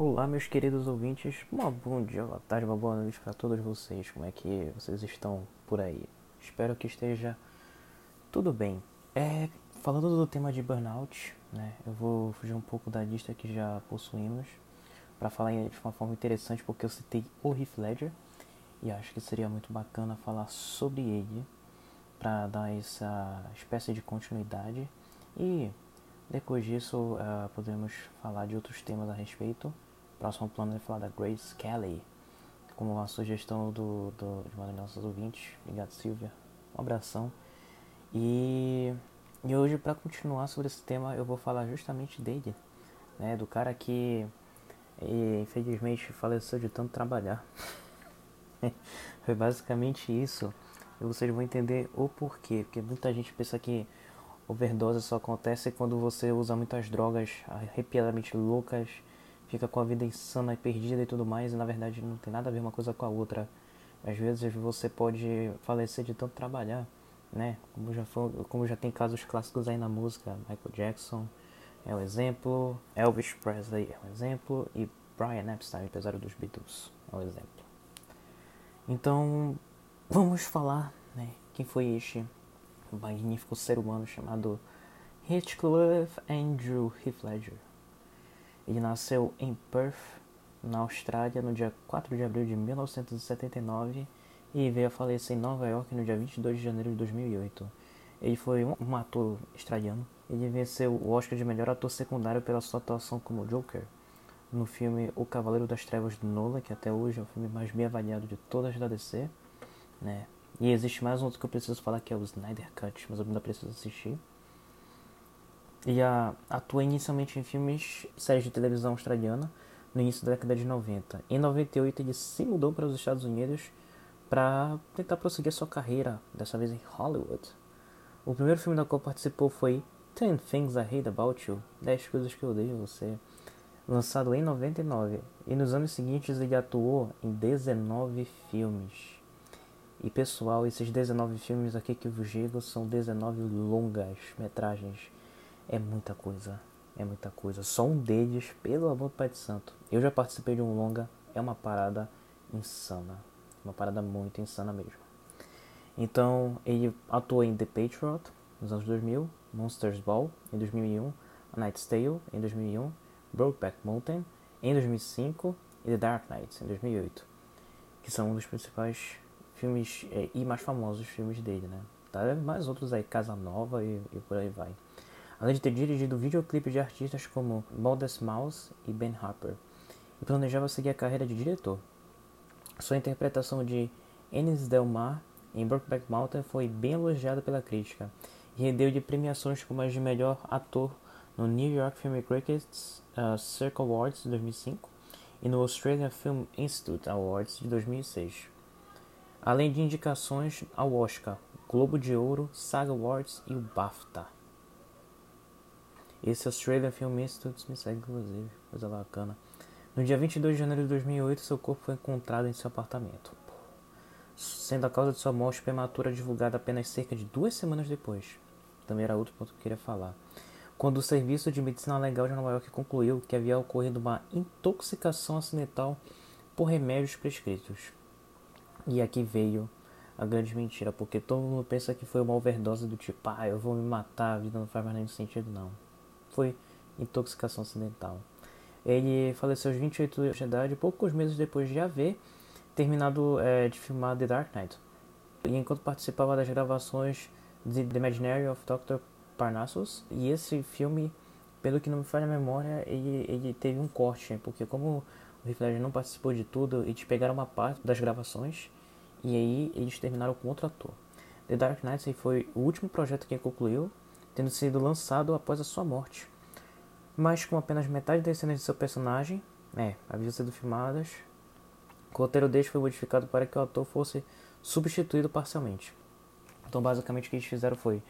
Olá, meus queridos ouvintes. Uma bom dia, boa tarde, uma boa noite para todos vocês. Como é que vocês estão por aí? Espero que esteja tudo bem. É, falando do tema de burnout, né? Eu vou fugir um pouco da lista que já possuímos para falar de uma forma interessante, porque eu citei o Heath Ledger e acho que seria muito bacana falar sobre ele para dar essa espécie de continuidade e depois disso uh, podemos falar de outros temas a respeito. Próximo plano é falar da Grace Kelly, como uma sugestão do, do, de uma das nossas ouvintes. Obrigado, Silvia. Um abração. E, e hoje, para continuar sobre esse tema, eu vou falar justamente dele, né, do cara que e, infelizmente faleceu de tanto trabalhar. Foi basicamente isso. E vocês vão entender o porquê. Porque muita gente pensa que overdose só acontece quando você usa muitas drogas arrepiadamente loucas fica com a vida insana e perdida e tudo mais, e na verdade não tem nada a ver uma coisa com a outra. Às vezes você pode falecer de tanto trabalhar, né? Como já, foi, como já tem casos clássicos aí na música, Michael Jackson é um exemplo, Elvis Presley é um exemplo, e Brian Epstein, apesar dos Beatles, é um exemplo. Então, vamos falar, né? Quem foi este magnífico ser humano chamado Heathcliff Andrew Heath Ledger. Ele nasceu em Perth, na Austrália, no dia 4 de abril de 1979 e veio a falecer em Nova York no dia 22 de janeiro de 2008. Ele foi um, ator australiano. Ele venceu o Oscar de melhor ator secundário pela sua atuação como Joker no filme O Cavaleiro das Trevas do Nolan, que até hoje é o filme mais bem avaliado de todas da DC, né? E existe mais um outro que eu preciso falar que é o Snyder Cut, mas eu ainda preciso assistir. E a, atua inicialmente em filmes, séries de televisão australiana, no início da década de 90. Em 98 ele se mudou para os Estados Unidos para tentar prosseguir sua carreira, dessa vez em Hollywood. O primeiro filme da qual participou foi Ten Things I Hate About You, 10 coisas que eu odeio você, lançado em 99. E nos anos seguintes ele atuou em 19 filmes. E pessoal, esses 19 filmes aqui que eu vos digo são 19 longas metragens é muita coisa. É muita coisa. Só um deles, pelo amor do Pai de Santo. Eu já participei de um longa. É uma parada insana. Uma parada muito insana mesmo. Então, ele atuou em The Patriot, nos anos 2000. Monsters Ball, em 2001. A Night's Tale, em 2001. Brokeback Mountain, em 2005. E The Dark Knight, em 2008. Que são um dos principais filmes é, e mais famosos filmes dele, né? Tá, mais outros aí, Casa Nova e, e por aí vai além de ter dirigido videoclipes de artistas como Modest Mouse e Ben Harper, e planejava seguir a carreira de diretor. Sua interpretação de Ennis Del Mar em Brokeback Mountain foi bem elogiada pela crítica e rendeu-lhe premiações como as de melhor ator no New York Film Critics uh, Circle Awards de 2005 e no Australian Film Institute Awards de 2006, além de indicações ao Oscar, Globo de Ouro, SAG Awards e o BAFTA. Esse Australian Film Institute me segue, inclusive, coisa bacana. No dia 22 de janeiro de 2008, seu corpo foi encontrado em seu apartamento, sendo a causa de sua morte prematura divulgada apenas cerca de duas semanas depois. Também era outro ponto que eu queria falar. Quando o Serviço de Medicina Legal de Nova York concluiu que havia ocorrido uma intoxicação acidental por remédios prescritos. E aqui veio a grande mentira, porque todo mundo pensa que foi uma overdose do tipo, ah, eu vou me matar, a vida não faz mais nenhum sentido, não foi intoxicação acidental. Ele faleceu aos 28 anos de idade, poucos meses depois de haver terminado é, de filmar The Dark Knight. E enquanto participava das gravações de The Imaginary of Dr. Parnassus, e esse filme, pelo que não me falha a memória, ele, ele teve um corte, porque como o Heath Ledger não participou de tudo, eles pegaram uma parte das gravações e aí eles terminaram com outro ator. The Dark Knight foi o último projeto que ele concluiu, tendo sido lançado após a sua morte. Mas com apenas metade das cenas de seu personagem, é, haviam sido filmadas, o roteiro deste foi modificado para que o ator fosse substituído parcialmente. Então, basicamente, o que eles fizeram foi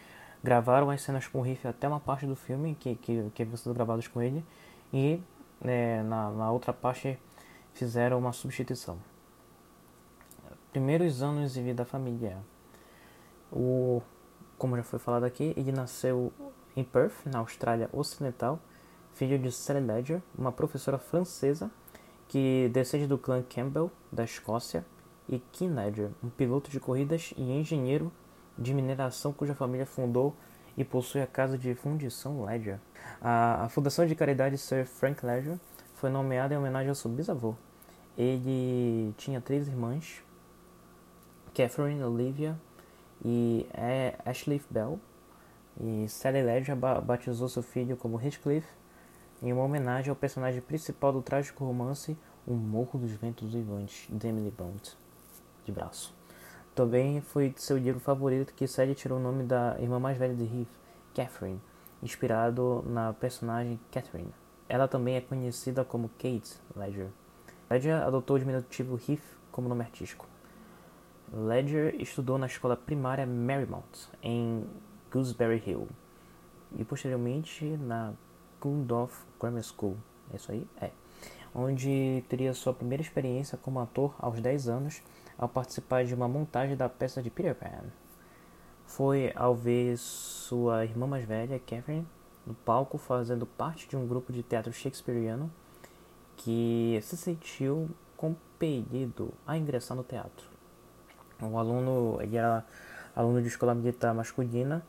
gravaram as cenas com o riff até uma parte do filme que, que, que haviam sido gravadas com ele e é, na, na outra parte fizeram uma substituição. Primeiros anos de vida da família. O como já foi falado aqui, ele nasceu em Perth, na Austrália Ocidental, filho de Sally Ledger, uma professora francesa que descende do clã Campbell, da Escócia, e Kim Ledger, um piloto de corridas e engenheiro de mineração cuja família fundou e possui a casa de fundição Ledger. A, a fundação de caridade Sir Frank Ledger foi nomeada em homenagem ao seu bisavô. Ele tinha três irmãs, Catherine, Olivia e Ashley Bell. E Sally Ledger batizou seu filho como Heathcliff em uma homenagem ao personagem principal do trágico romance O Morro dos Ventos Vivantes, de Emily Blunt, de braço. Também foi seu livro favorito que Sally tirou o nome da irmã mais velha de Heath, Catherine, inspirado na personagem Catherine. Ela também é conhecida como Kate Ledger. Ledger adotou o diminutivo Heath como nome artístico. Ledger estudou na escola primária Marymount, em Gooseberry Hill, e posteriormente na Gundolf Grammar School. É isso aí? É. Onde teria sua primeira experiência como ator aos 10 anos ao participar de uma montagem da peça de Peter Pan. Foi ao ver sua irmã mais velha, Catherine, no palco fazendo parte de um grupo de teatro shakespeariano que se sentiu compelido a ingressar no teatro. O aluno, ele era aluno de escola militar masculina,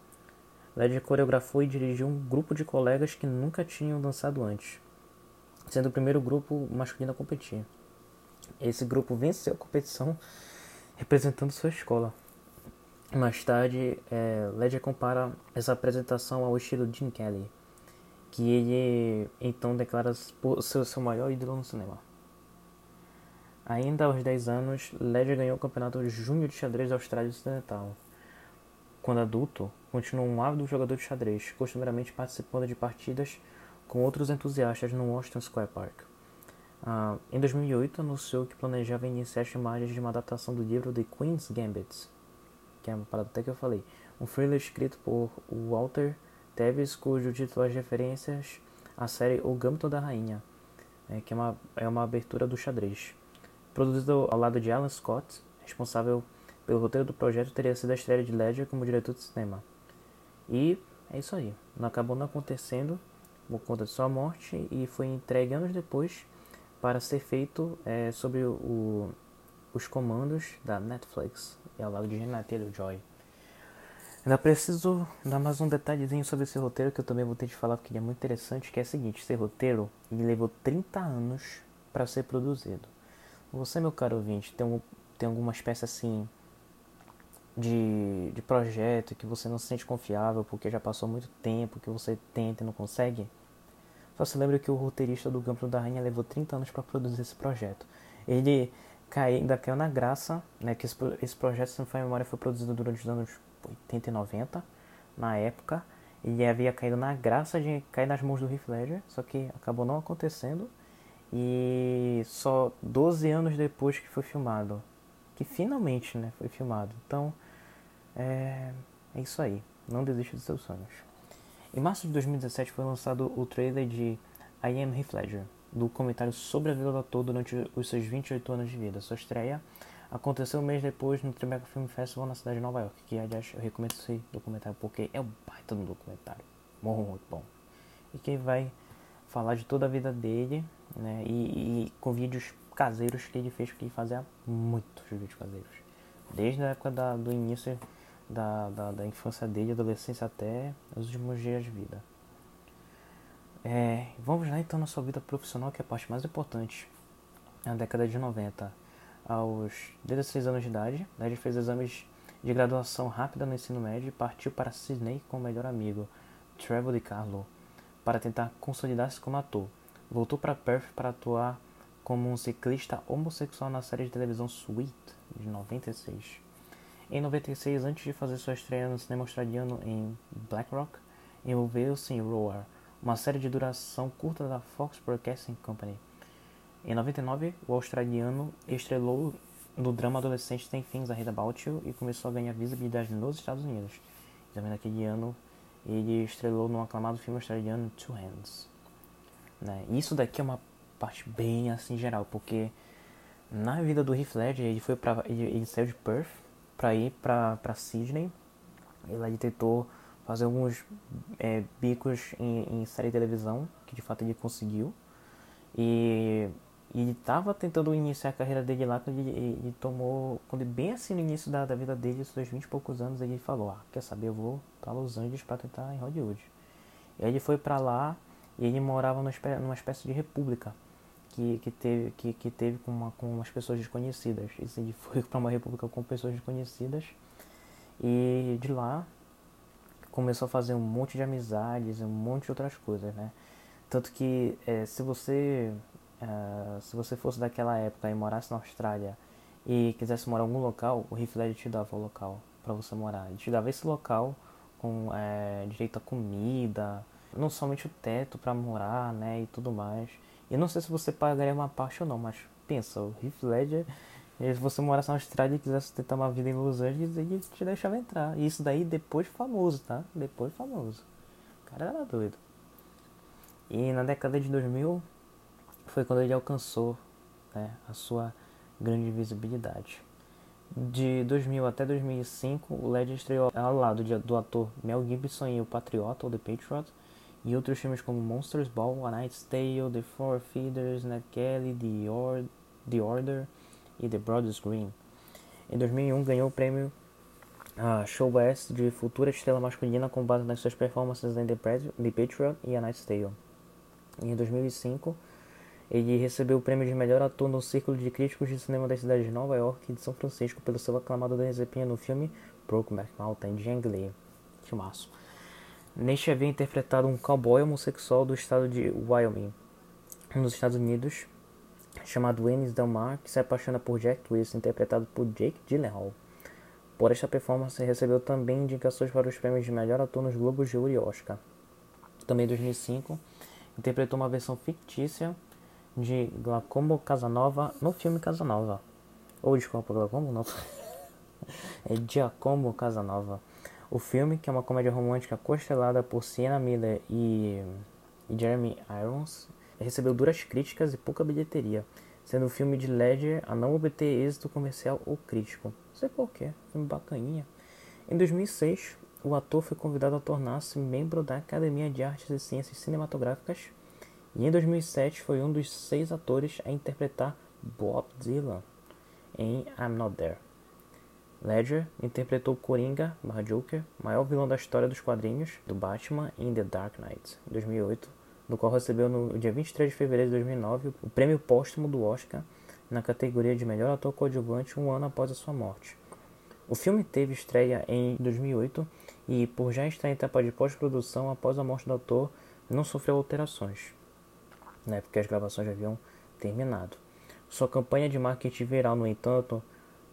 Led coreografou e dirigiu um grupo de colegas que nunca tinham dançado antes, sendo o primeiro grupo masculino a competir. Esse grupo venceu a competição representando sua escola. Mais tarde, é, Ledger compara essa apresentação ao estilo de Jim Kelly, que ele então declara ser seu maior ídolo no cinema. Ainda aos 10 anos, Ledger ganhou o campeonato júnior de xadrez da Austrália Ocidental. Quando adulto, continuou um ávido jogador de xadrez, costumeiramente participando de partidas com outros entusiastas no Washington Square Park. Uh, em 2008, anunciou que planejava iniciar as filmagens de uma adaptação do livro The Queen's Gambit, que é uma parada até que eu falei, um thriller escrito por Walter Tevis, cujo título faz referências à série O Gambito da Rainha, é, que é uma, é uma abertura do xadrez. Produzido ao lado de Alan Scott, responsável pelo roteiro do projeto, teria sido a estreia de Ledger como diretor de cinema. E é isso aí, não acabou não acontecendo por conta de sua morte e foi entregue anos depois para ser feito é, sobre o, os comandos da Netflix e ao lado de Renate Joy. Ainda preciso dar mais um detalhezinho sobre esse roteiro que eu também vou ter de falar porque ele é muito interessante, que é o seguinte, esse roteiro ele levou 30 anos para ser produzido. Você, meu caro ouvinte, tem, um, tem alguma espécie assim de, de projeto que você não se sente confiável porque já passou muito tempo, que você tenta e não consegue? Só se lembra que o roteirista do Gambito da Rainha levou 30 anos para produzir esse projeto. Ele cai, ainda caiu na graça, né, que esse, esse projeto, se não for memória, foi produzido durante os anos 80 e 90, na época. Ele havia caído na graça de cair nas mãos do Heath Ledger, só que acabou não acontecendo. E só 12 anos depois que foi filmado, que finalmente né, foi filmado. Então, é, é isso aí. Não desista dos seus sonhos. Em março de 2017 foi lançado o trailer de I Am Heath Ledger, do comentário sobre a vida do ator durante os seus 28 anos de vida. Sua estreia aconteceu um mês depois no Tribeca Film Festival na cidade de Nova York, que aliás eu recomendo esse documentário porque é um baita do documentário, muito bom. E que vai falar de toda a vida dele, né, e, e com vídeos caseiros que ele fez, porque ele fazia muitos vídeos caseiros. Desde a época da, do início da, da, da infância dele, adolescência até os últimos dias de vida. É, vamos lá então na sua vida profissional, que é a parte mais importante. Na década de 90, aos 16 anos de idade, né, ele fez exames de graduação rápida no ensino médio e partiu para Sydney com o melhor amigo, Trevor DiCarlo, para tentar consolidar-se como ator. Voltou para Perth para atuar como um ciclista homossexual na série de televisão Sweet, de 96. Em 96, antes de fazer sua estreia no cinema australiano em Black Rock, envolveu-se em Roar, uma série de duração curta da Fox Broadcasting Company. Em 99, o australiano estrelou no drama adolescente Things I Hate About You e começou a ganhar visibilidade nos Estados Unidos. também naquele ano, ele estrelou no aclamado filme australiano Two Hands. Né? Isso daqui é uma parte bem assim geral, porque na vida do Heath Ledger, ele foi para ele, ele saiu de Perth para ir para Sydney. E ele tentou fazer alguns é, bicos em, em, série de televisão, que de fato ele conseguiu. E, e ele estava tentando iniciar a carreira dele lá quando ele, ele tomou, quando bem assim no início da, da vida dele, seus 20 e poucos anos, ele falou: Ah, quer saber, eu vou para Los Angeles para tentar em Hollywood. E aí ele foi para lá e ele morava numa espécie de república que, que teve, que, que teve com, uma, com umas pessoas desconhecidas. Ele foi para uma república com pessoas desconhecidas e de lá começou a fazer um monte de amizades, um monte de outras coisas, né? Tanto que é, se você uh, se você fosse daquela época e morasse na Austrália e quisesse morar em algum local, o Ledger te dava o local para você morar. Ele te dava esse local com é, direito a comida, não somente o teto para morar, né, e tudo mais. Eu não sei se você pagaria uma parte ou não, mas pensa, o Heath Ledger, se você morasse na Austrália e quisesse tentar uma vida em Los Angeles, ele te deixava entrar. E isso daí depois famoso, tá? Depois famoso. O cara era doido. E na década de 2000 foi quando ele alcançou né, a sua grande visibilidade. De 2000 até 2005, o Ledger estreou ao lado do ator Mel Gibson em O Patriota ou The Patriot, e outros filmes como Monsters Ball, A Knight's Tale, The Four Feeders, Ned Kelly, The, Or The Order e The Brothers Green. Em 2001 ganhou o prêmio uh, Show Best de futura estrela masculina com base nas suas performances em The, The Patriot e A Knight's Tale. Em 2005 ele recebeu o prêmio de melhor ator no Círculo de Críticos de Cinema das cidades de Nova York e de São Francisco pelo seu aclamado desempenho no filme Brokeback Mountain de Ang Lee. Neste havia interpretado um cowboy homossexual do estado de Wyoming, nos Estados Unidos, chamado Ennis Delmar, que se apaixona por Jack Twist, interpretado por Jake Gyllenhaal. Por esta performance, recebeu também indicações para os prêmios de melhor ator nos Globos de Ouro e Oscar. Também em 2005, interpretou uma versão fictícia de Giacomo Casanova no filme Casanova. Ou desculpa, Giacomo não. é Giacomo Casanova o filme, que é uma comédia romântica constelada por Sienna Miller e, Jeremy Irons, recebeu duras críticas e pouca bilheteria, sendo o filme de Ledger a não obter êxito comercial ou crítico. Não sei porquê, filme bacaninha. Em 2006, o ator foi convidado a tornar-se membro da Academia de Artes e Ciências Cinematográficas e em 2007 foi um dos seis atores a interpretar Bob Dylan em I'm Not There. Ledger interpretou Coringa, barra Joker, maior vilão da história dos quadrinhos do Batman em The Dark Knight, 2008, do qual recebeu no dia 23 de fevereiro de 2009 o prêmio póstumo do Oscar na categoria de melhor ator coadjuvante um ano após a sua morte. O filme teve estreia em 2008 e, por já estar em etapa de pós-produção após a morte do ator, não sofreu alterações, né, porque as gravações já haviam terminado. Sua campanha de marketing viral, no entanto,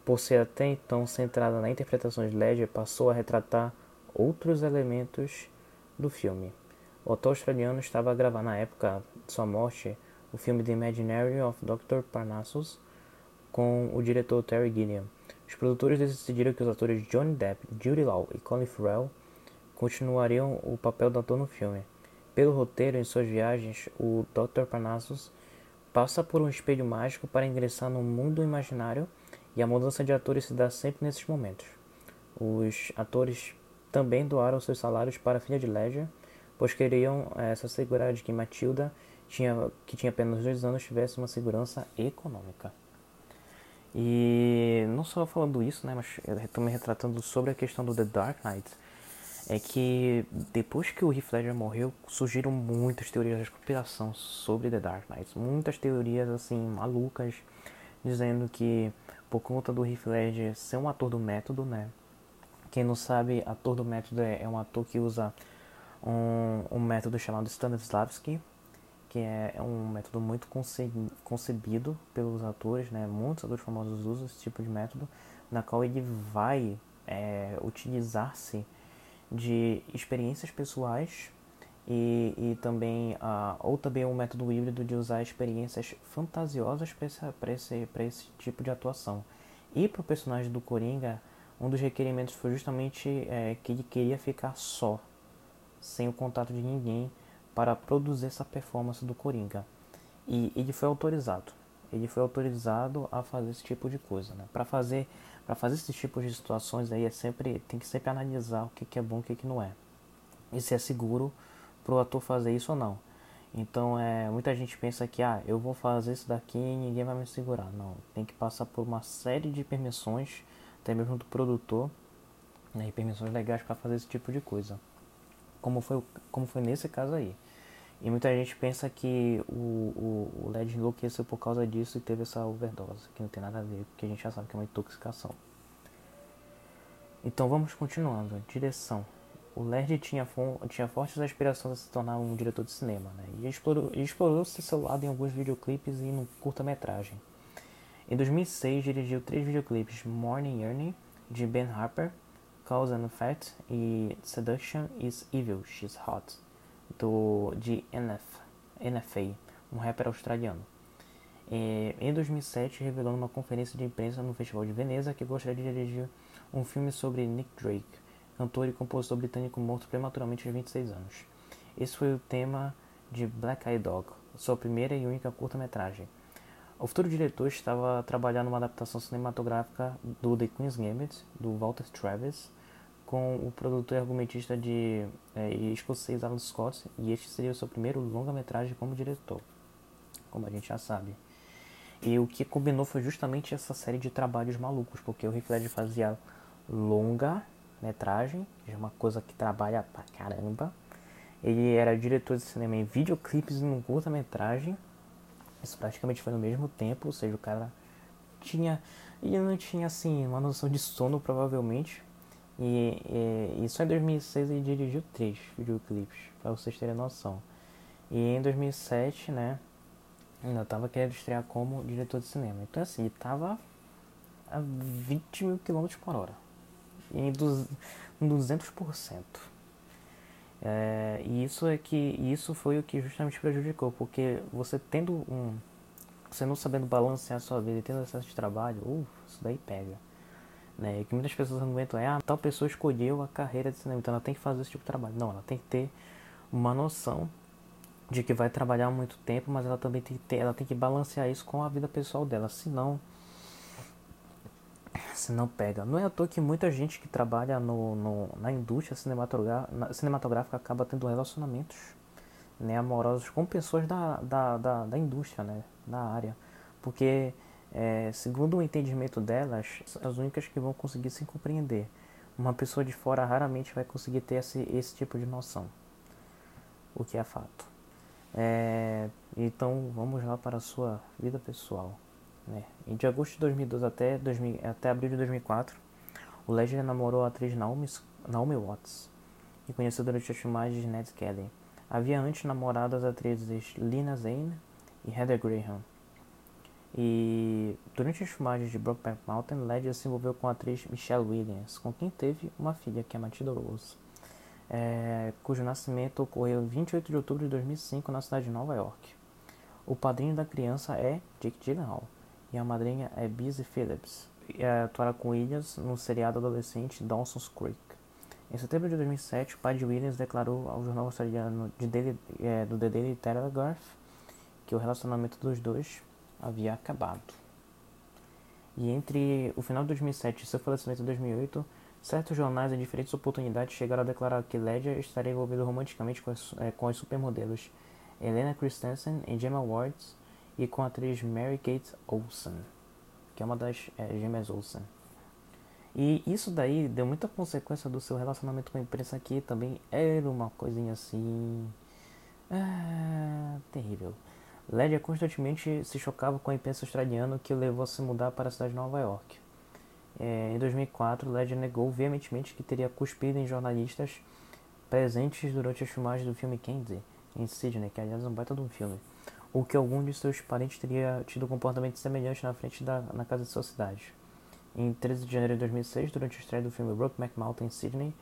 por ser até então centrada na interpretação de Ledger, passou a retratar outros elementos do filme. O autor australiano estava a gravar na época de sua morte o filme The Imaginary of Dr. Parnassus com o diretor Terry Gilliam. Os produtores decidiram que os atores Johnny Depp, Judy Law e Colin Farrell continuariam o papel do ator no filme. Pelo roteiro, em suas viagens, o Dr. Parnassus passa por um espelho mágico para ingressar no mundo imaginário e a mudança de atores se dá sempre nesses momentos. Os atores também doaram seus salários para a filha de Ledger, pois queriam é, se assegurar de que Matilda, tinha, que tinha apenas dois anos, tivesse uma segurança econômica. E não só falando isso, né, mas também retratando sobre a questão do The Dark Knight, é que depois que o Heath Ledger morreu, surgiram muitas teorias de conspiração sobre The Dark Knight, muitas teorias assim malucas, dizendo que por conta do Heath Ledger ser um ator do método, né? Quem não sabe, ator do método é, é um ator que usa um, um método chamado Stanislavski, que é, é um método muito concebido pelos atores, né? Muitos atores famosos usam esse tipo de método, na qual ele vai é, utilizar-se de experiências pessoais e, e também uh, ou também um método híbrido de usar experiências fantasiosas para esse, esse, esse tipo de atuação. E para o personagem do Coringa, um dos requerimentos foi justamente é, que ele queria ficar só, sem o contato de ninguém, para produzir essa performance do Coringa. E ele foi autorizado. Ele foi autorizado a fazer esse tipo de coisa, né? Para fazer, para fazer esse tipo de situações aí é sempre tem que sempre analisar o que, que é bom, o que, que não é. E se é seguro para o ator fazer isso ou não. Então é, muita gente pensa que ah, eu vou fazer isso daqui e ninguém vai me segurar. Não, tem que passar por uma série de permissões, até mesmo do produtor, né, e permissões legais para fazer esse tipo de coisa. Como foi, como foi nesse caso aí. E muita gente pensa que o, o, o LED enlouqueceu por causa disso e teve essa overdose, que não tem nada a ver, porque a gente já sabe que é uma intoxicação. Então vamos continuando. Direção. O LED tinha, tinha fortes aspirações a se tornar um diretor de cinema, né? e explorou, explorou seu lado em alguns videoclipes e no curta-metragem. Em 2006, dirigiu três videoclipes: Morning Yearning, de Ben Harper, Cause and Effect e Seduction is Evil, She's Hot, do, de NF, NFA, um rapper australiano. E, em 2007, revelou numa conferência de imprensa no Festival de Veneza que gostaria de dirigir um filme sobre Nick Drake, cantor e compositor britânico morto prematuramente aos 26 anos. Esse foi o tema de Black Eye Dog, sua primeira e única curta-metragem. O futuro diretor estava trabalhando numa adaptação cinematográfica do The Queen's Gambit, do Walter Travis, com o produtor e argumentista de é, escocês Alan Scott, e este seria o seu primeiro longa-metragem como diretor, como a gente já sabe. E o que combinou foi justamente essa série de trabalhos malucos, porque o Heath fazia longa metragem, é uma coisa que trabalha pra caramba. Ele era diretor de cinema em videoclipes e num curta-metragem. Isso praticamente foi no mesmo tempo, ou seja, o cara tinha. Ele não tinha assim uma noção de sono, provavelmente. E, e, e só em 2006 ele dirigiu três videoclipes, para vocês terem noção. E em 2007, né, ainda estava querendo estrear como diretor de cinema. Então, assim, ele estava a 20 mil quilômetros por hora em 200%. É, e isso é que isso foi o que justamente prejudicou, porque você tendo um, você não sabendo balancear a sua vida e tendo excesso de trabalho, uh, isso daí pega. Né? E que muitas pessoas argumentam é, ah, tal pessoa escolheu a carreira de cinema, então ela tem que fazer esse tipo de trabalho. Não, ela tem que ter uma noção de que vai trabalhar muito tempo, mas ela também tem que ter, ela tem que balancear isso com a vida pessoal dela, senão se não pega. Não é à toa que muita gente que trabalha no, no na indústria cinematográfica, cinematográfica acaba tendo relacionamentos né, amorosos com pessoas da, da, da, da indústria, né, da área. Porque, é, segundo o entendimento delas, são as únicas que vão conseguir se compreender. Uma pessoa de fora raramente vai conseguir ter esse, esse tipo de noção. O que é fato. É, então, vamos lá para a sua vida pessoal. Né? De agosto de 2012 até, 2000, até abril de 2004, o Ledger namorou a atriz Naomi, Naomi Watts e conheceu durante as filmagens de Ned Kelly. Havia antes namorado as atrizes Lina Zane e Heather Graham. E durante as filmagens de Brokeback Mountain, Ledger se envolveu com a atriz Michelle Williams, com quem teve uma filha, que é Matilda Rose, é, cujo nascimento ocorreu em 28 de outubro de 2005 na cidade de Nova York. O padrinho da criança é Jake Gyllenhaal e a madrinha é Busy Phillips, e atuará com Williams no seriado adolescente Dawson's Creek. Em setembro de 2007, o pai de Williams declarou ao jornal australiano de Daily, é, do The Daily Telegraph que o relacionamento dos dois havia acabado. E entre o final de 2007 e seu falecimento em 2008, certos jornais em diferentes oportunidades chegaram a declarar que Ledger estaria envolvido romanticamente com as, é, com as supermodelos Helena Christensen e Gemma Wards e com a atriz Mary Kate Olsen, que é uma das é, gêmeas Olsen. E isso daí deu muita consequência do seu relacionamento com a imprensa que também era uma coisinha assim. Ah, terrível. Ledger constantemente se chocava com a imprensa australiana que o levou a se mudar para a cidade de Nova York. É, em 2004, Ledger negou veementemente que teria cuspido em jornalistas presentes durante as filmagens do filme Candy, em Sydney, que aliás é um baita de um filme ou que algum de seus parentes teria tido comportamento semelhante na frente da na casa de sua cidade. Em 13 de janeiro de 2006, durante a estreia do filme Brokeback Mountain em Sydney,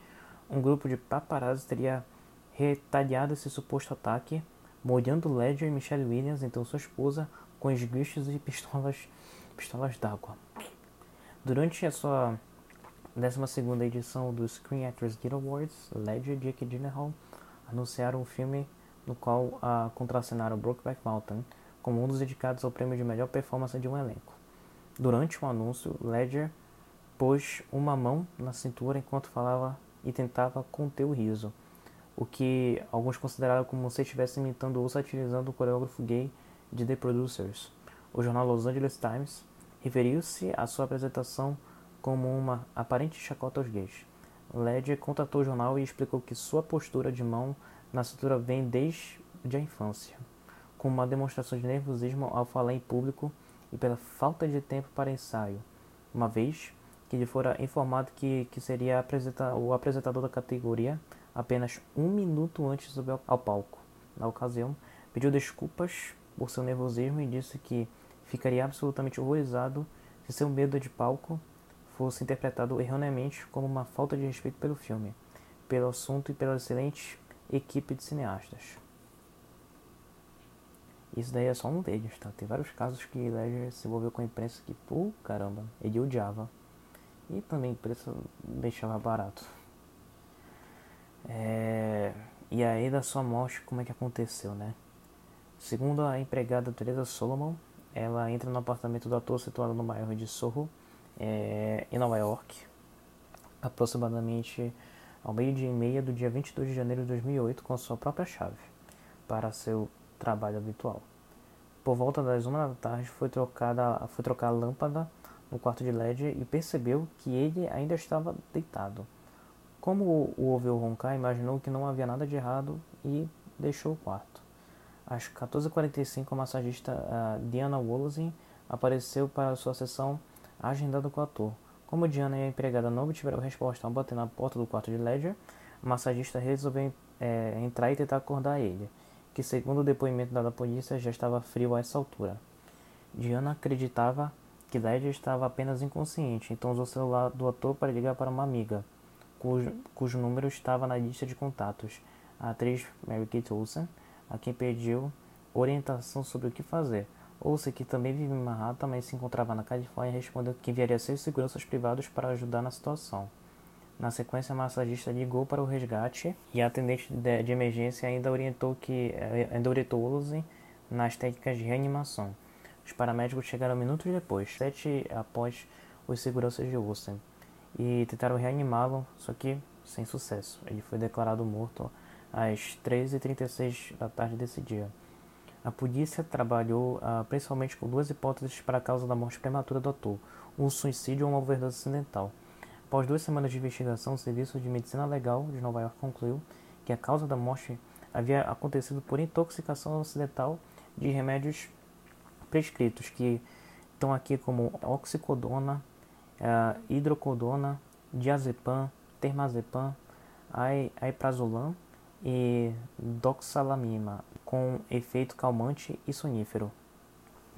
um grupo de paparazzi teria retalhado esse suposto ataque, molhando Ledger e Michelle Williams, então sua esposa, com esguichos e pistolas, pistolas d'água. Durante a sua 12 edição do Screen Actors Guild Awards, Ledger e Jake Gyllenhaal anunciaram o filme no qual a contracenaram Brokeback Mountain como um dos dedicados ao prêmio de melhor performance de um elenco. Durante o anúncio, Ledger pôs uma mão na cintura enquanto falava e tentava conter o riso. o que alguns consideraram como se estivesse imitando ou satirizando o coreógrafo gay de The Producers. O jornal Los Angeles Times referiu-se à sua apresentação como uma aparente chacota aos gays. Ledger contatou o jornal e explicou que sua postura de mão na cintura vem desde a infância, com uma demonstração de nervosismo ao falar em público e pela falta de tempo para ensaio, uma vez que lhe fora informado que, que seria apresenta o apresentador da categoria apenas um minuto antes de subir ao palco. Na ocasião, pediu desculpas por seu nervosismo e disse que ficaria absolutamente horrorizado se seu medo de palco fosse interpretado erroneamente como uma falta de respeito pelo filme, pelo assunto e pela excelente equipe de cineastas. Isso daí é só um deles, tá? Tem vários casos que Ledger se envolveu com a imprensa que, pô, caramba, ele odiava. E também a imprensa deixava barato. É... E aí da sua morte, como é que aconteceu, né? Segundo a empregada Teresa Solomon, ela entra no apartamento do ator situado no bairro de Soho, é, em Nova York, aproximadamente ao meio-dia e meia do dia 22 de janeiro de 2008, com sua própria chave, para seu trabalho habitual. Por volta das uma da tarde, foi, trocada, foi trocar a lâmpada no quarto de LED e percebeu que ele ainda estava deitado. Como o ouviu roncar, imaginou que não havia nada de errado e deixou o quarto. Às 14h45, a massagista uh, Diana Wallace apareceu para sua sessão agendada com o ator. Como Diana e a empregada não obtiveram resposta ao bater na porta do quarto de Ledger, a massagista resolveu é, entrar e tentar acordar ele, que segundo o depoimento da polícia já estava frio a essa altura. Diana acreditava que Ledger estava apenas inconsciente, então usou o celular do ator para ligar para uma amiga, cujo, cujo número estava na lista de contatos, a atriz Mary Kate Olsen, a quem pediu orientação sobre o que fazer. Ouça, que também vive em Manhattan, mas se encontrava na Califórnia, respondeu que enviaria seus seguranças privados para ajudar na situação. Na sequência, a massagista ligou para o resgate e a atendente de, emergência ainda orientou que eh, ainda orientou Olsen nas técnicas de reanimação. Os paramédicos chegaram minutos depois, sete após os seguranças de Olsen, e tentaram reanimá-lo, só que sem sucesso. Ele foi declarado morto às 13h36 da tarde desse dia. A polícia trabalhou uh, principalmente com duas hipóteses para a causa da morte prematura do ator: um suicídio ou uma overdose acidental. Após duas semanas de investigação, o Serviço de Medicina Legal de Nova York concluiu que a causa da morte havia acontecido por intoxicação acidental de remédios prescritos, que estão aqui como oxicodona, uh, hidrocodona, diazepam, termazepam, aiprazolam e doxalamina, com efeito calmante e sonífero.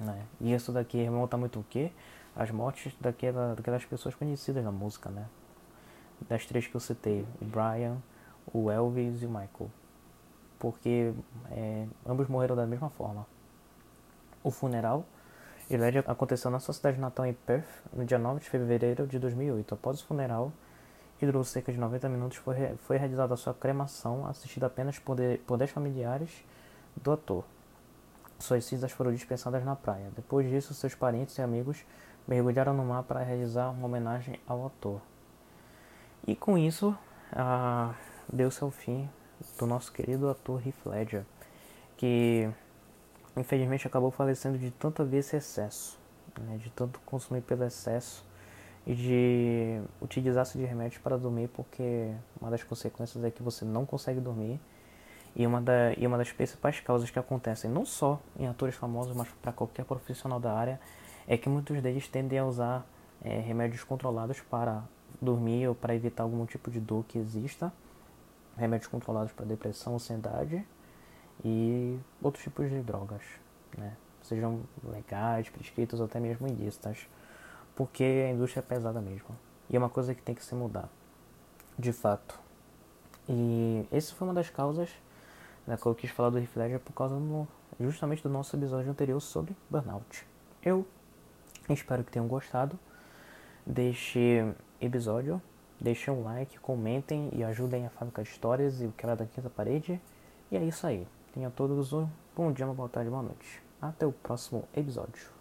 Né? E isso daqui remonta muito o quê? As mortes daquela, daquelas pessoas conhecidas na música, né? Das três que eu citei, o Brian, o Elvis e o Michael. Porque é, ambos morreram da mesma forma. O funeral ele aconteceu na sua cidade natal em Perth, no dia 9 de fevereiro de 2008. Após o funeral, que durou cerca de 90 minutos, foi, foi realizada a sua cremação, assistida apenas por, de, por 10 familiares do ator. Suas cinzas foram dispensadas na praia. Depois disso, seus parentes e amigos mergulharam no mar para realizar uma homenagem ao ator. E com isso, ah, deu-se ao fim do nosso querido ator Heath Ledger, que infelizmente acabou falecendo de tanto haver esse excesso, né, de tanto consumir pelo excesso e de utilizar-se de remédios para dormir, porque uma das consequências é que você não consegue dormir. E uma, da, e uma das principais causas que acontecem, não só em atores famosos, mas para qualquer profissional da área, é que muitos deles tendem a usar é, remédios controlados para dormir ou para evitar algum tipo de dor que exista. Remédios controlados para depressão, ansiedade e outros tipos de drogas, né? sejam legais, prescritos ou até mesmo ilícitas porque a indústria é pesada mesmo. E é uma coisa que tem que se mudar, de fato. E essa foi uma das causas né, que eu quis falar do Heath Ledger por causa do, justamente do nosso episódio anterior sobre burnout. Eu espero que tenham gostado deste episódio. Deixem um like, comentem e ajudem a Fábrica de Histórias e o Quebra da Quinta Parede. E é isso aí. Tenham todos um bom dia, uma boa tarde, boa noite. Até o próximo episódio.